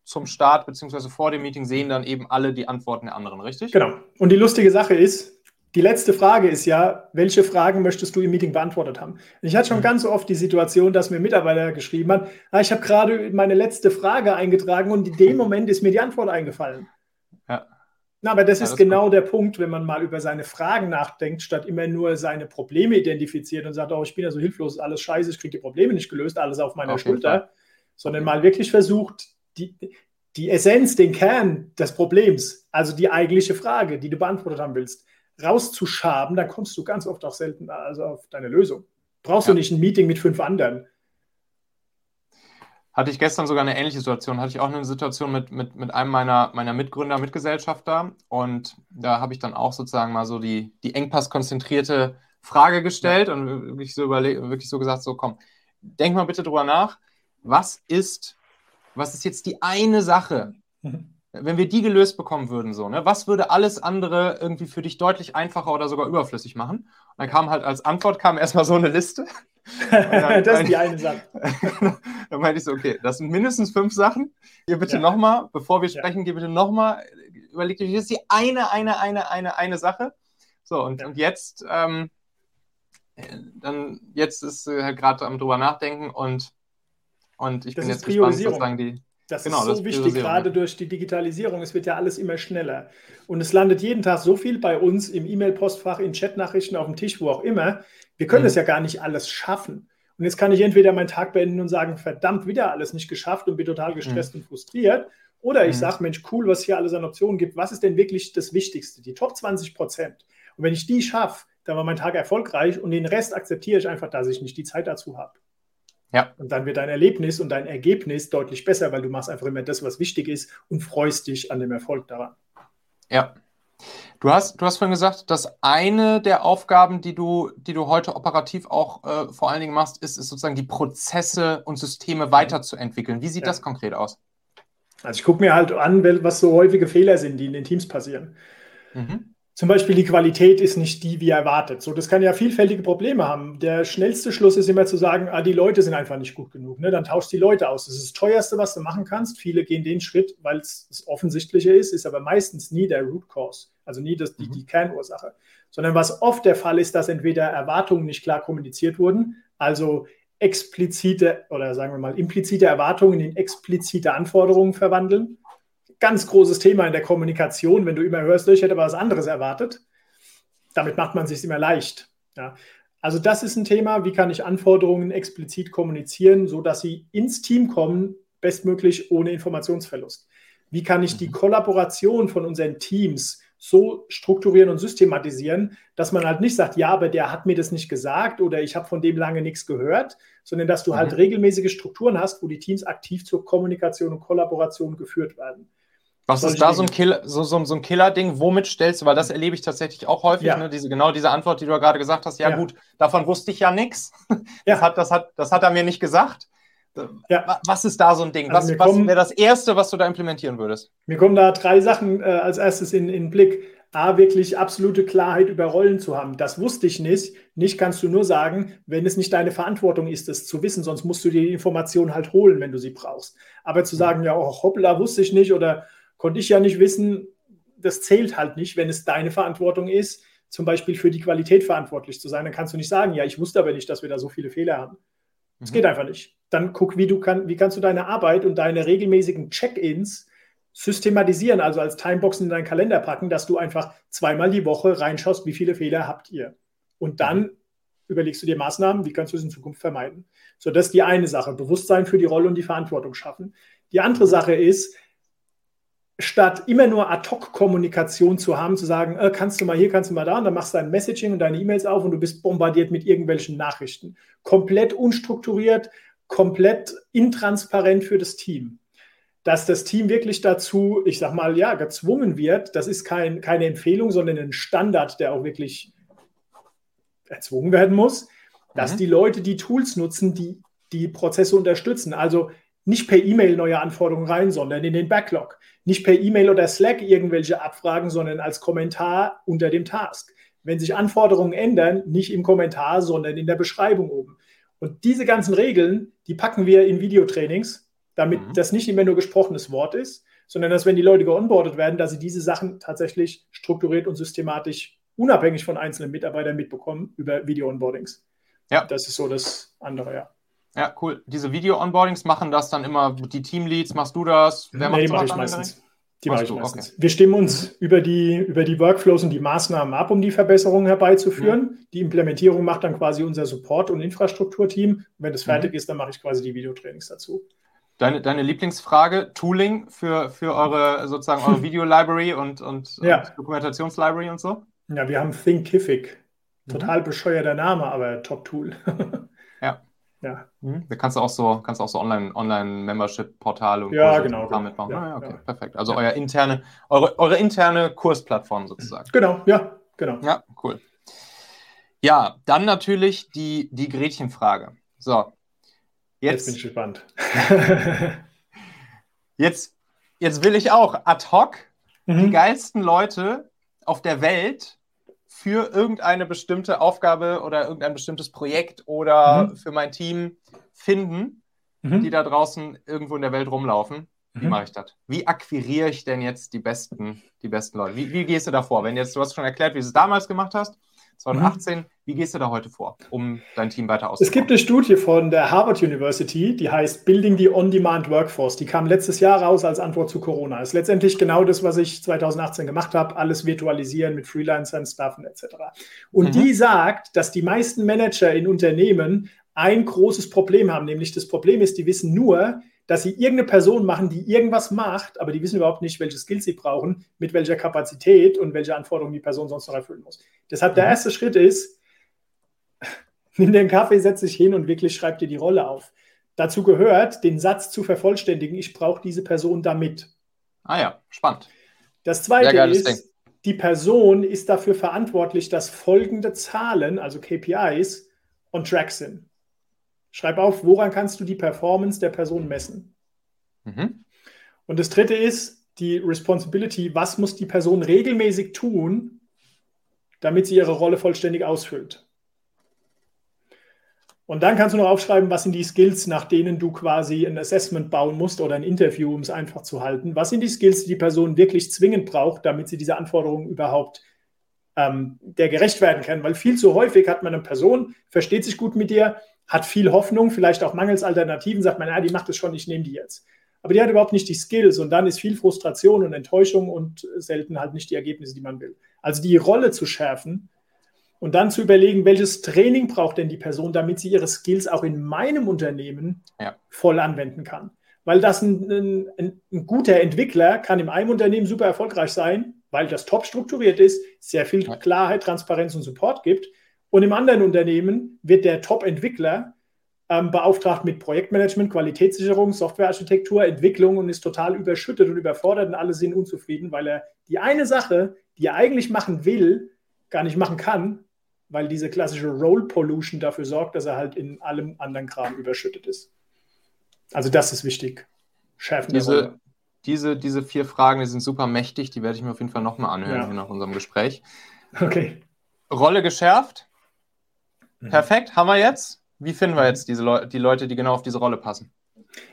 zum Start bzw. vor dem Meeting, sehen dann eben alle die Antworten der anderen, richtig? Genau. Und die lustige Sache ist, die letzte Frage ist ja, welche Fragen möchtest du im Meeting beantwortet haben? Ich hatte schon mhm. ganz oft die Situation, dass mir Mitarbeiter geschrieben hat, ah, ich habe gerade meine letzte Frage eingetragen und in dem Moment ist mir die Antwort eingefallen. Ja. Na, aber das ja, ist das genau ist der Punkt, wenn man mal über seine Fragen nachdenkt, statt immer nur seine Probleme identifiziert und sagt, oh, ich bin ja so hilflos, alles scheiße, ich kriege die Probleme nicht gelöst, alles auf meiner auf Schulter, sondern mal wirklich versucht, die, die Essenz, den Kern des Problems, also die eigentliche Frage, die du beantwortet haben willst, rauszuschaben, dann kommst du ganz oft auch selten also auf deine Lösung. Brauchst ja. du nicht ein Meeting mit fünf anderen. hatte ich gestern sogar eine ähnliche Situation. Hatte ich auch eine Situation mit, mit, mit einem meiner, meiner Mitgründer, Mitgesellschafter. Und da habe ich dann auch sozusagen mal so die, die engpasskonzentrierte Frage gestellt ja. und wirklich so, überle wirklich so gesagt: So, komm, denk mal bitte drüber nach. Was ist, was ist jetzt die eine Sache, mhm wenn wir die gelöst bekommen würden, so, ne, was würde alles andere irgendwie für dich deutlich einfacher oder sogar überflüssig machen? Und dann kam halt als Antwort kam erstmal so eine Liste. Dann, das ist die eine Sache. dann meinte ich so, okay, das sind mindestens fünf Sachen. Hier bitte ja. nochmal, bevor wir sprechen, ja. geh bitte nochmal, überleg dir, das ist die eine, eine, eine, eine, eine Sache. So, und, ja. und jetzt, ähm, dann, jetzt ist äh, gerade am drüber nachdenken und, und ich das bin jetzt gespannt, sozusagen die. Das genau, ist so wichtig, gerade durch die Digitalisierung. Es wird ja alles immer schneller. Und es landet jeden Tag so viel bei uns im E-Mail-Postfach, in Chatnachrichten, auf dem Tisch, wo auch immer. Wir können es mhm. ja gar nicht alles schaffen. Und jetzt kann ich entweder meinen Tag beenden und sagen, verdammt, wieder alles nicht geschafft und bin total gestresst mhm. und frustriert. Oder ich mhm. sage, Mensch, cool, was hier alles an Optionen gibt. Was ist denn wirklich das Wichtigste? Die Top 20 Prozent. Und wenn ich die schaffe, dann war mein Tag erfolgreich und den Rest akzeptiere ich einfach, dass ich nicht die Zeit dazu habe. Ja. Und dann wird dein Erlebnis und dein Ergebnis deutlich besser, weil du machst einfach immer das, was wichtig ist und freust dich an dem Erfolg daran. Ja. Du hast, du hast vorhin gesagt, dass eine der Aufgaben, die du, die du heute operativ auch äh, vor allen Dingen machst, ist, ist sozusagen die Prozesse und Systeme weiterzuentwickeln. Wie sieht ja. das konkret aus? Also ich gucke mir halt an, was so häufige Fehler sind, die in den Teams passieren. Mhm. Zum Beispiel die Qualität ist nicht die, wie erwartet. So, das kann ja vielfältige Probleme haben. Der schnellste Schluss ist immer zu sagen, ah, die Leute sind einfach nicht gut genug. Ne? Dann tauschst die Leute aus. Das ist das teuerste, was du machen kannst. Viele gehen den Schritt, weil es das Offensichtliche ist, ist aber meistens nie der Root Cause, also nie das, die, mhm. die Kernursache. Sondern was oft der Fall ist, dass entweder Erwartungen nicht klar kommuniziert wurden, also explizite oder sagen wir mal implizite Erwartungen in explizite Anforderungen verwandeln ganz großes Thema in der Kommunikation, wenn du immer hörst, ich hätte was anderes erwartet. Damit macht man sich immer leicht. Ja. Also das ist ein Thema, wie kann ich Anforderungen explizit kommunizieren, sodass sie ins Team kommen, bestmöglich ohne Informationsverlust. Wie kann ich die mhm. Kollaboration von unseren Teams so strukturieren und systematisieren, dass man halt nicht sagt, ja, aber der hat mir das nicht gesagt oder ich habe von dem lange nichts gehört, sondern dass du halt mhm. halt regelmäßige Strukturen hast, wo die Teams aktiv zur Kommunikation und Kollaboration geführt werden. Was ist da so ein, Killer, so, so, so ein Killer-Ding? Womit stellst du, weil das erlebe ich tatsächlich auch häufig, ja. ne? diese, genau diese Antwort, die du gerade gesagt hast, ja, ja. gut, davon wusste ich ja nichts. Das, hat, das, hat, das hat er mir nicht gesagt. Ja. Was ist da so ein Ding? Also was, was wäre das Erste, was du da implementieren würdest? Mir kommen da drei Sachen äh, als erstes in den Blick. A, wirklich absolute Klarheit über Rollen zu haben. Das wusste ich nicht. Nicht kannst du nur sagen, wenn es nicht deine Verantwortung ist, es zu wissen, sonst musst du dir die Information halt holen, wenn du sie brauchst. Aber zu sagen, ja, oh, hoppla, wusste ich nicht oder konnte ich ja nicht wissen, das zählt halt nicht, wenn es deine Verantwortung ist, zum Beispiel für die Qualität verantwortlich zu sein. Dann kannst du nicht sagen, ja, ich wusste aber nicht, dass wir da so viele Fehler haben. Das mhm. geht einfach nicht. Dann guck, wie du kann, wie kannst du deine Arbeit und deine regelmäßigen Check-ins systematisieren, also als Timeboxen in deinen Kalender packen, dass du einfach zweimal die Woche reinschaust, wie viele Fehler habt ihr. Und dann mhm. überlegst du dir Maßnahmen, wie kannst du es in Zukunft vermeiden. So, das ist die eine Sache. Bewusstsein für die Rolle und die Verantwortung schaffen. Die andere Sache ist, statt immer nur Ad-Hoc-Kommunikation zu haben, zu sagen, äh, kannst du mal hier, kannst du mal da, und dann machst du dein Messaging und deine E-Mails auf und du bist bombardiert mit irgendwelchen Nachrichten. Komplett unstrukturiert, komplett intransparent für das Team. Dass das Team wirklich dazu, ich sag mal, ja, gezwungen wird, das ist kein, keine Empfehlung, sondern ein Standard, der auch wirklich erzwungen werden muss, dass mhm. die Leute die Tools nutzen, die die Prozesse unterstützen. Also nicht per E-Mail neue Anforderungen rein, sondern in den Backlog. Nicht per E-Mail oder Slack irgendwelche Abfragen, sondern als Kommentar unter dem Task. Wenn sich Anforderungen ändern, nicht im Kommentar, sondern in der Beschreibung oben. Und diese ganzen Regeln, die packen wir in Videotrainings, damit mhm. das nicht immer nur gesprochenes Wort ist, sondern dass, wenn die Leute geonboardet werden, dass sie diese Sachen tatsächlich strukturiert und systematisch unabhängig von einzelnen Mitarbeitern mitbekommen über Video-Onboardings. Ja. Das ist so das andere, ja. Ja, cool. Diese Video-Onboardings machen das dann immer die Teamleads, machst du das? Wer nee, macht ich meistens. Die mache ich meistens. Okay. Wir stimmen uns mhm. über, die, über die Workflows und die Maßnahmen ab, um die Verbesserungen herbeizuführen. Mhm. Die Implementierung macht dann quasi unser Support- und Infrastrukturteam. Wenn das fertig mhm. ist, dann mache ich quasi die Videotrainings dazu. Deine, deine Lieblingsfrage, Tooling für, für eure sozusagen eure Video-Library und, und, ja. und Dokumentationslibrary und so? Ja, wir haben Thinkific. Mhm. Total mhm. bescheuerter Name, aber Top-Tool. ja. Ja. Mhm. Da kannst du auch so, kannst auch so Online, Online-Membership-Portale und Ja, Kurse genau, da mitmachen. genau. ah, ja, Ja, okay, ja. perfekt. Also Ja. euer interne, eure, eure interne Kursplattform sozusagen. Genau, ja, genau. Ja, cool. Ja, dann natürlich die, die Gretchenfrage. So. Jetzt bin Jetzt, ich gespannt. jetzt, jetzt will ich auch ad hoc die Mhm. geilsten Leute auf der Welt für irgendeine bestimmte Aufgabe oder irgendein bestimmtes Projekt oder Mhm. für mein Team finden, die Mhm. da draußen irgendwo in der Welt rumlaufen. Wie Mhm. mache ich das? Wie akquiriere ich denn jetzt die besten, die besten Leute? Wie, wie gehst du da vor? Wenn jetzt, du hast schon erklärt, wie du es damals gemacht hast, 2018, wie gehst du da heute vor, um dein Team weiter auszubauen? Es gibt eine Studie von der Harvard University, die heißt Building the On-Demand Workforce. Die kam letztes Jahr raus als Antwort zu Corona. Ist letztendlich genau das, was ich 2018 gemacht habe, alles virtualisieren mit Freelancern, Staffen etc. Und Mhm. die sagt, dass die meisten Manager in Unternehmen ein großes Problem haben, nämlich das Problem ist, die wissen nur, dass sie irgendeine Person machen, die irgendwas macht, aber die wissen überhaupt nicht, welche Skills sie brauchen, mit welcher Kapazität und welche Anforderungen die Person sonst noch erfüllen muss. Deshalb der Mhm. erste Schritt ist, nimm dir einen Kaffee, setz dich hin und wirklich schreib dir die Rolle auf. Dazu gehört, den Satz zu vervollständigen, ich brauche diese Person damit. Ah ja, spannend. Das zweite ist, Ding. die Person ist dafür verantwortlich, dass folgende Zahlen, also KPIs, on track sind. Schreib auf, woran kannst du die Performance der Person messen? Mhm. Und das dritte ist die Responsibility, was muss die Person regelmäßig tun, damit sie ihre Rolle vollständig ausfüllt. Und dann kannst du noch aufschreiben, was sind die Skills, nach denen du quasi ein Assessment bauen musst oder ein Interview, um es einfach zu halten. Was sind die Skills, die die Person wirklich zwingend braucht, damit sie diese Anforderungen überhaupt ähm, der gerecht werden kann? Weil viel zu häufig hat man eine Person, versteht sich gut mit dir, hat viel Hoffnung, vielleicht auch mangels Alternativen, sagt man, ja, die macht es schon, ich nehme die jetzt. Aber die hat überhaupt nicht die Skills und dann ist viel Frustration und Enttäuschung und selten halt nicht die Ergebnisse, die man will. Also die Rolle zu schärfen und dann zu überlegen, welches Training braucht denn die Person, damit sie ihre Skills auch in meinem Unternehmen Ja. voll anwenden kann. Weil das ein, ein, ein, guter Entwickler kann in einem Unternehmen super erfolgreich sein, weil das top strukturiert ist, sehr viel. Klarheit, Transparenz und Support gibt. Und im anderen Unternehmen wird der Top-Entwickler ähm, beauftragt mit Projektmanagement, Qualitätssicherung, Softwarearchitektur, Entwicklung und ist total überschüttet und überfordert und alle sind unzufrieden, weil er die eine Sache, die er eigentlich machen will, gar nicht machen kann, weil diese klassische Role Pollution dafür sorgt, dass er halt in allem anderen Kram überschüttet ist. Also das ist wichtig. Schärfen Diese, diese, diese vier Fragen, die sind super mächtig, die werde ich mir auf jeden Fall nochmal anhören Ja. nach unserem Gespräch. Okay. Rolle geschärft. Mhm. Perfekt, haben wir jetzt. Wie finden wir jetzt diese Leu die Leute, die genau auf diese Rolle passen?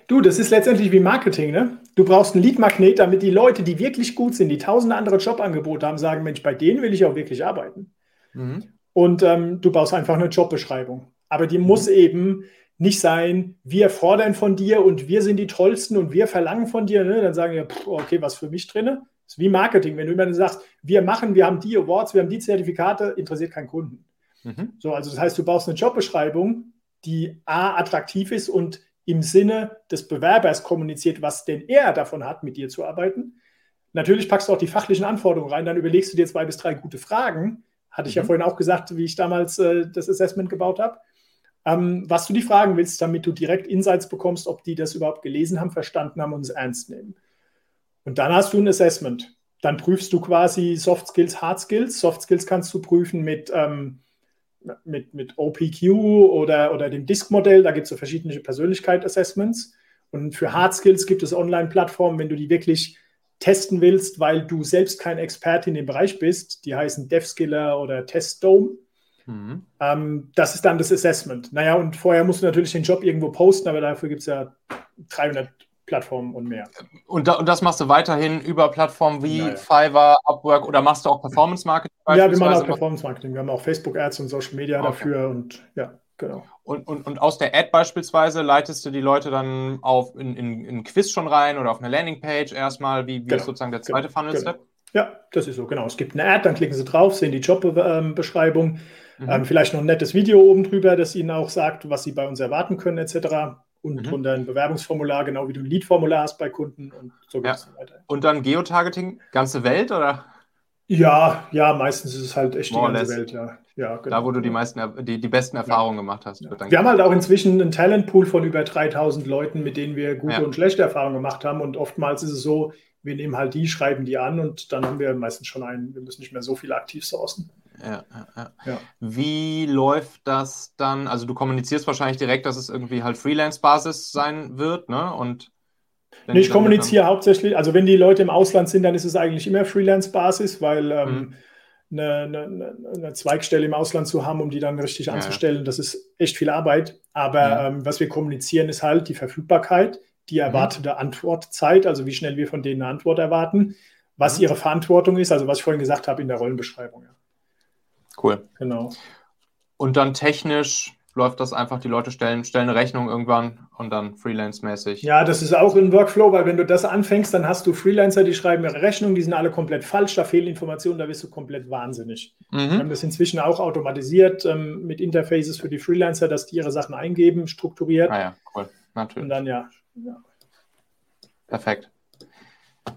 Du, das ist letztendlich wie Marketing, ne? Du brauchst einen Lead-Magnet, damit die Leute, die wirklich gut sind, die tausende andere Jobangebote haben, sagen, Mensch, bei denen will ich auch wirklich arbeiten. Mhm. Und ähm, du baust einfach eine Jobbeschreibung. Aber die muss eben nicht sein, wir fordern von dir und wir sind die Tollsten und wir verlangen von dir. Ne? Dann sagen wir, pff, okay, was für mich drin? Das ist wie Marketing. Wenn du immer sagst, wir machen, wir haben die Awards, wir haben die Zertifikate, interessiert keinen Kunden. Mhm. So, also das heißt, du baust eine Jobbeschreibung, die A, attraktiv ist und im Sinne des Bewerbers kommuniziert, was denn er davon hat, mit dir zu arbeiten. Natürlich packst du auch die fachlichen Anforderungen rein, dann überlegst du dir zwei bis drei gute Fragen. Hatte ich ja Mhm. vorhin auch gesagt, wie ich damals äh, das Assessment gebaut habe. Ähm, was du die fragen willst, damit du direkt Insights bekommst, ob die das überhaupt gelesen haben, verstanden haben und es ernst nehmen. Und dann hast du ein Assessment. Dann prüfst du quasi Soft Skills, Hard Skills. Soft Skills kannst du prüfen mit, ähm, mit, mit OPQ oder, oder dem DISC-Modell. Da gibt es so verschiedene Persönlichkeit-Assessments. Und für Hard Skills gibt es Online-Plattformen, wenn du die wirklich testen willst, weil du selbst kein Experte in dem Bereich bist. Die heißen DevSkiller oder TestDome. Mhm. Ähm, das ist dann das Assessment. Naja, und vorher musst du natürlich den Job irgendwo posten, aber dafür gibt es ja 300 Plattformen und mehr. Und, da, und das machst du weiterhin über Plattformen wie Naja. Fiverr, Upwork oder machst du auch Performance Marketing? Ja, wir machen auch? Performance Marketing. Wir haben auch Facebook Ads und Social Media Okay. dafür und ja, genau. Und, und, und aus der Ad beispielsweise leitest du die Leute dann auf in, in, in ein Quiz schon rein oder auf eine Landingpage erstmal? Wie, wie Genau, ist sozusagen der zweite genau, Funnel-Step? Ja, das ist so, genau. Es gibt eine Ad, dann klicken Sie drauf, sehen die Jobbeschreibung, Mhm. ähm, vielleicht noch ein nettes Video oben drüber, das Ihnen auch sagt, was Sie bei uns erwarten können, etc. Und Mhm. drunter ein Bewerbungsformular, genau wie du ein Lead-Formular hast bei Kunden und so geht Ja. es weiter. Und dann Geotargeting, ganze Welt oder? Ja, ja, meistens ist es halt echt More die ganze Welt, ja. ja genau. Da, wo du die meisten, die, die besten Erfahrungen ja. gemacht hast. Ja. Wir haben halt auch inzwischen einen Talentpool von über 3000 Leuten, mit denen wir gute und schlechte Erfahrungen gemacht haben. Und oftmals ist es so, wir nehmen halt die, schreiben die an und dann haben wir meistens schon einen, wir müssen nicht mehr so viel aktiv sourcen. Ja, ja, ja. Wie läuft das dann? Also du kommunizierst wahrscheinlich direkt, dass es irgendwie halt Freelance-Basis sein wird, ne? Und Nee, ich kommuniziere hauptsächlich, also wenn die Leute im Ausland sind, dann ist es eigentlich immer Freelance-Basis, weil ähm, mhm. eine, eine, eine, Zweigstelle im Ausland zu haben, um die dann richtig ja, anzustellen, ja. das ist echt viel Arbeit. Aber ja. ähm, was wir kommunizieren, ist halt die Verfügbarkeit, die mhm. erwartete mhm. Antwortzeit, also wie schnell wir von denen eine Antwort erwarten, was mhm. ihre Verantwortung ist, also was ich vorhin gesagt habe in der Rollenbeschreibung. Cool. Genau. Und dann technisch läuft das einfach, die Leute stellen, stellen eine Rechnung irgendwann und dann Freelance-mäßig. Ja, das ist auch ein Workflow, weil wenn du das anfängst, dann hast du Freelancer, die schreiben ihre Rechnung, die sind alle komplett falsch, da fehlen Informationen, da wirst du komplett wahnsinnig. Mhm. Wir haben das inzwischen auch automatisiert ähm, mit Interfaces für die Freelancer, dass die ihre Sachen eingeben, strukturiert. Ah ja, cool, natürlich. Und dann ja. ja. Perfekt.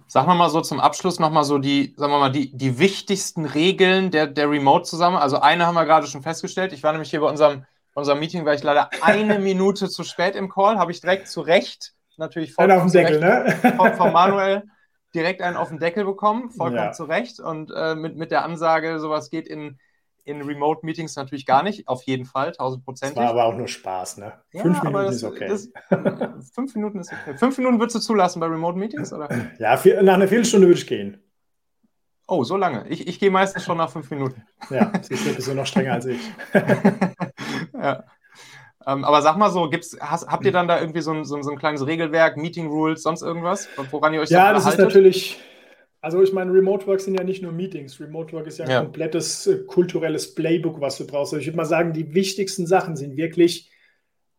Sagen wir mal so zum Abschluss nochmal so die, sagen wir mal, die, die wichtigsten Regeln der, der Remote zusammen. Also eine haben wir gerade schon festgestellt. Ich war nämlich hier bei unserem unserem Meeting war ich leider eine Minute zu spät im Call, habe ich direkt zu Recht, natürlich vollkommen auf den Deckel, ne? von, von, Manuel direkt einen auf den Deckel bekommen, vollkommen ja. zu Recht und äh, mit, mit der Ansage, sowas geht in, in Remote-Meetings natürlich gar nicht, auf jeden Fall, 1000 Prozent. War aber auch nur Spaß, ne? Ja, fünf Minuten das, ist okay. Das, fünf Minuten ist okay. Fünf Minuten würdest du zulassen bei Remote-Meetings, oder? Ja, vier, nach einer Viertelstunde würde ich gehen. Oh, so lange. Ich, ich gehe meistens schon nach fünf Minuten. Ja, sie ist noch strenger als ich. ja. Ähm, aber sag mal so, gibt's, hast, habt ihr dann da irgendwie so ein, so, ein, so ein kleines Regelwerk, Meeting Rules, sonst irgendwas, woran ihr euch Ja, das ist natürlich, also ich meine, Remote Work sind ja nicht nur Meetings. Remote Work ist ja ein ja. komplettes äh, kulturelles Playbook, was du brauchst. Also ich würde mal sagen, die wichtigsten Sachen sind wirklich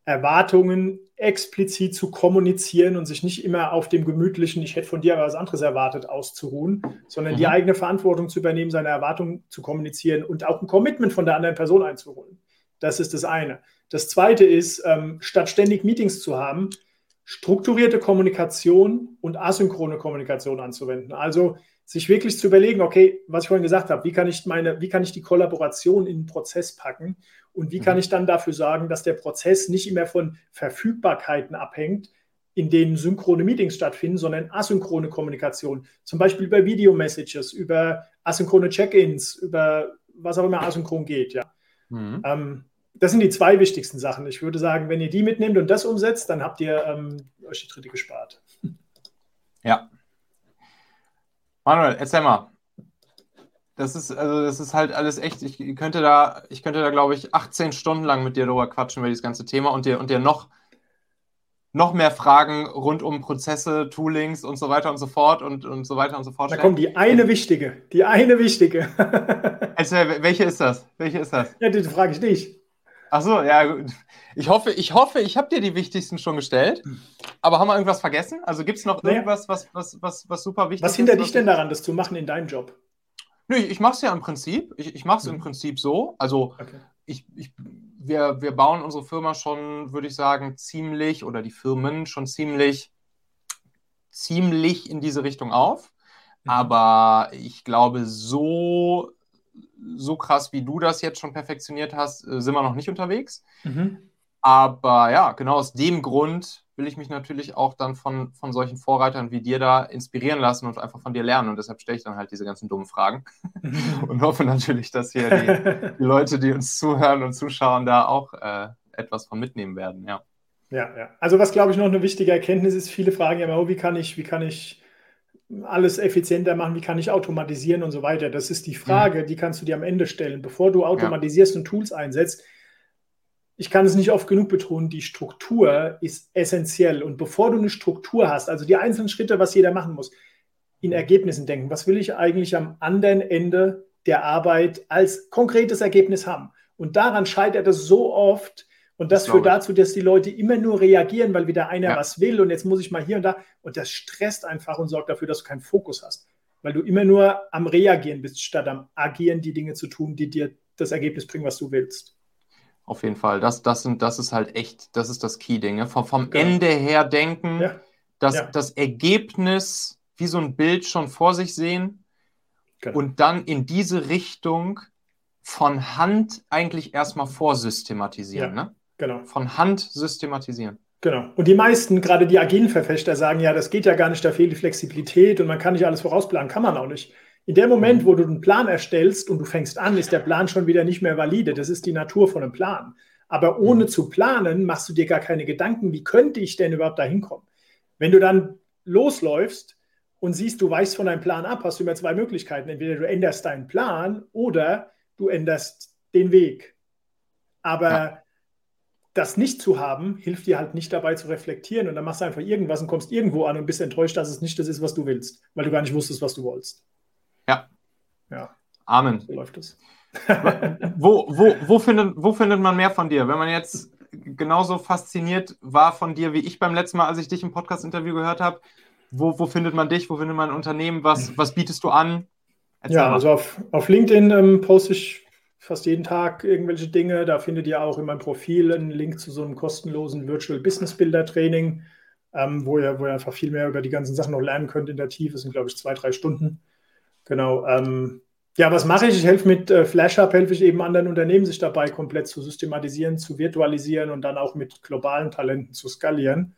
Erwartungen explizit zu kommunizieren und sich nicht immer auf dem gemütlichen, ich hätte von dir was anderes erwartet, auszuruhen, sondern mhm. die eigene Verantwortung zu übernehmen, seine Erwartungen zu kommunizieren und auch ein Commitment von der anderen Person einzuholen. Das ist das eine. Das zweite ist, ähm, statt ständig Meetings zu haben, strukturierte Kommunikation und asynchrone Kommunikation anzuwenden. Also sich wirklich zu überlegen, okay, was ich vorhin gesagt habe, wie kann ich meine, wie kann ich die Kollaboration in den Prozess packen und wie kann mhm. ich dann dafür sorgen, dass der Prozess nicht immer von Verfügbarkeiten abhängt, in denen synchrone Meetings stattfinden, sondern asynchrone Kommunikation, zum Beispiel über Video-Messages, über asynchrone Check-ins, über was auch immer asynchron geht, ja. Mhm. Ähm, das sind die zwei wichtigsten Sachen. Ich würde sagen, wenn ihr die mitnehmt und das umsetzt, dann habt ihr ähm, euch die dritte gespart. Ja, Manuel, erzähl mal. Das ist, also das ist halt alles echt, ich könnte da, ich könnte da, glaube ich, 18 Stunden lang mit dir darüber quatschen, über dieses ganze Thema und dir, und dir noch, noch mehr Fragen rund um Prozesse, Toolings und so weiter und so fort und, und so weiter und so fort. Da kommt die eine wichtige, die eine wichtige. also, welche ist das? Welche ist das? Ja, die frage ich nicht. Ach so, ja, gut. Ich hoffe, ich hoffe, ich habe dir die wichtigsten schon gestellt. Aber haben wir irgendwas vergessen? Also gibt es noch irgendwas, was, was, was, was super wichtig ist? Was hindert dich denn daran, das zu machen in deinem Job? Nö, ich mache es ja im Prinzip. Ich, ich mache es mhm. im Prinzip so. Also okay. ich, ich, wir, wir bauen unsere Firma schon, würde ich sagen, ziemlich oder die Firmen schon ziemlich, ziemlich in diese Richtung auf. Mhm. Aber ich glaube, so so krass, wie du das jetzt schon perfektioniert hast, äh, sind wir noch nicht unterwegs. Mhm. Aber ja, genau aus dem Grund will ich mich natürlich auch dann von, von solchen Vorreitern wie dir da inspirieren lassen und einfach von dir lernen. Und deshalb stelle ich dann halt diese ganzen dummen Fragen und hoffe natürlich, dass hier die, die, Leute, die uns zuhören und zuschauen, da auch äh, etwas von mitnehmen werden. Ja. Ja, ja. Also was glaube ich noch eine wichtige Erkenntnis ist, viele fragen ja immer, oh, wie kann ich, wie kann ich alles effizienter machen, wie kann ich automatisieren und so weiter. Das ist die Frage, mhm. die kannst du dir am Ende stellen. Bevor du automatisierst ja. und Tools einsetzt, ich kann es nicht oft genug betonen, die Struktur ist essentiell. Und bevor du eine Struktur hast, also die einzelnen Schritte, was jeder machen muss, in Ergebnissen denken. Was will ich eigentlich am anderen Ende der Arbeit als konkretes Ergebnis haben? Und daran scheitert es so oft, und das, das führt dazu, dass die Leute immer nur reagieren, weil wieder einer ja. was will und jetzt muss ich mal hier und da. Und das stresst einfach und sorgt dafür, dass du keinen Fokus hast. Weil du immer nur am Reagieren bist, statt am Agieren, die Dinge zu tun, die dir das Ergebnis bringen, was du willst. Auf jeden Fall. Das, das, sind, das ist halt echt, das ist das Key-Ding. Ne? Vom, vom genau. Ende her denken, ja. Das, ja. das Ergebnis wie so ein Bild schon vor sich sehen genau. und dann in diese Richtung von Hand eigentlich erstmal vorsystematisieren, ne? Genau. Von Hand systematisieren. Genau. Und die meisten, gerade die agilen Verfechter, sagen, ja, das geht ja gar nicht, da fehlt die Flexibilität und man kann nicht alles vorausplanen. Kann man auch nicht. In dem Moment, mhm. wo du einen Plan erstellst und du fängst an, ist der Plan schon wieder nicht mehr valide. Das ist die Natur von einem Plan. Aber ohne mhm. zu planen, machst du dir gar keine Gedanken, wie könnte ich denn überhaupt da hinkommen? Wenn du dann losläufst und siehst, du weichst von deinem Plan ab, hast du immer zwei Möglichkeiten. Entweder du änderst deinen Plan oder du änderst den Weg. Aber ja. Das nicht zu haben, hilft dir halt nicht dabei zu reflektieren und dann machst du einfach irgendwas und kommst irgendwo an und bist enttäuscht, dass es nicht das ist, was du willst, weil du gar nicht wusstest, was du wolltest. Ja. Ja. Amen. So läuft es. wo, wo, wo, findet, wo findet man mehr von dir? Wenn man jetzt genauso fasziniert war von dir wie ich beim letzten Mal, als ich dich im Podcast-Interview gehört habe, wo, wo findet man dich? Wo findet man ein Unternehmen? Was, was bietest du an? Erzähl ja, mal. also auf, auf LinkedIn ähm, poste ich fast jeden Tag irgendwelche Dinge. Da findet ihr auch in meinem Profil einen Link zu so einem kostenlosen Virtual Business Builder Training, ähm, wo, ihr, wo ihr einfach viel mehr über die ganzen Sachen noch lernen könnt in der Tiefe. Das sind, glaube ich, zwei, drei Stunden. Genau. Ähm, ja, was mache ich? Ich helfe mit äh, FlashUp, helfe ich eben anderen Unternehmen, sich dabei komplett zu systematisieren, zu virtualisieren und dann auch mit globalen Talenten zu skalieren.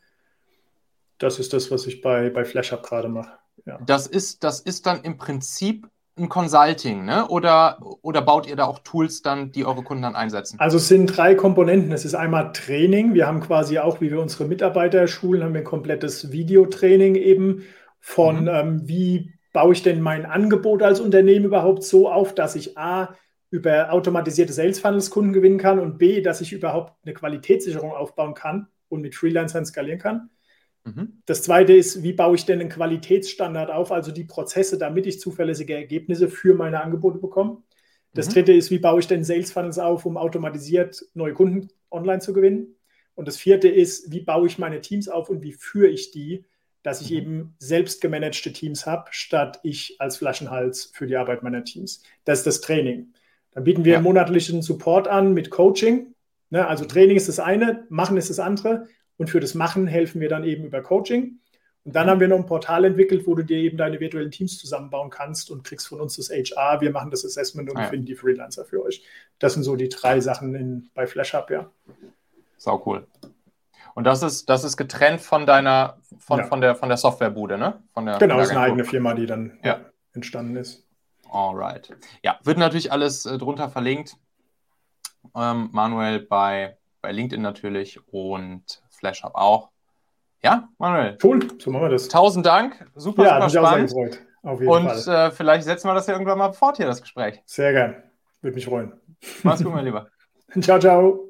Das ist das, was ich bei, bei FlashUp gerade mache. Ja. Das, ist, das ist dann im Prinzip ein Consulting, ne? Oder, oder baut ihr da auch Tools dann, die eure Kunden dann einsetzen? Also es sind drei Komponenten. Es ist einmal Training. Wir haben quasi auch, wie wir unsere Mitarbeiter schulen, haben wir ein komplettes Videotraining eben von mhm. ähm, wie baue ich denn mein Angebot als Unternehmen überhaupt so auf, dass ich A, über automatisierte Sales Funnels Kunden gewinnen kann und B, dass ich überhaupt eine Qualitätssicherung aufbauen kann und mit Freelancern skalieren kann. Mhm. Das zweite ist, wie baue ich denn einen Qualitätsstandard auf, also die Prozesse, damit ich zuverlässige Ergebnisse für meine Angebote bekomme. Das mhm. dritte ist, wie baue ich denn Sales Funnels auf, um automatisiert neue Kunden online zu gewinnen. Und das vierte ist, wie baue ich meine Teams auf und wie führe ich die, dass ich mhm. eben selbst gemanagte Teams habe, statt ich als Flaschenhals für die Arbeit meiner Teams. Das ist das Training. Dann bieten wir ja. monatlichen Support an mit Coaching. Ne, also Training ist das eine, Machen ist das andere. Und für das Machen helfen wir dann eben über Coaching. Und dann haben wir noch ein Portal entwickelt, wo du dir eben deine virtuellen Teams zusammenbauen kannst und kriegst von uns das HR. Wir machen das Assessment und ja. finden die Freelancer für euch. Das sind so die drei Sachen in, bei FlashUp, ja. Sau cool. Und das ist, das ist getrennt von deiner, von, ja. von der, von der Softwarebude, ne? Von der, genau, das ist eine eigene Firma, die dann ja. entstanden ist. Alright. Ja, wird natürlich alles äh, drunter verlinkt. Ähm, Manuel bei, bei LinkedIn natürlich und FlashHub auch. Ja, Manuel. Cool, so machen wir das. Tausend Dank. Super, ja, super spannend. Gefreut, auf jeden und Fall. Äh, vielleicht setzen wir das ja irgendwann mal fort hier, das Gespräch. Sehr gern. Würde mich freuen. Mach's gut, mein Lieber. ciao, ciao.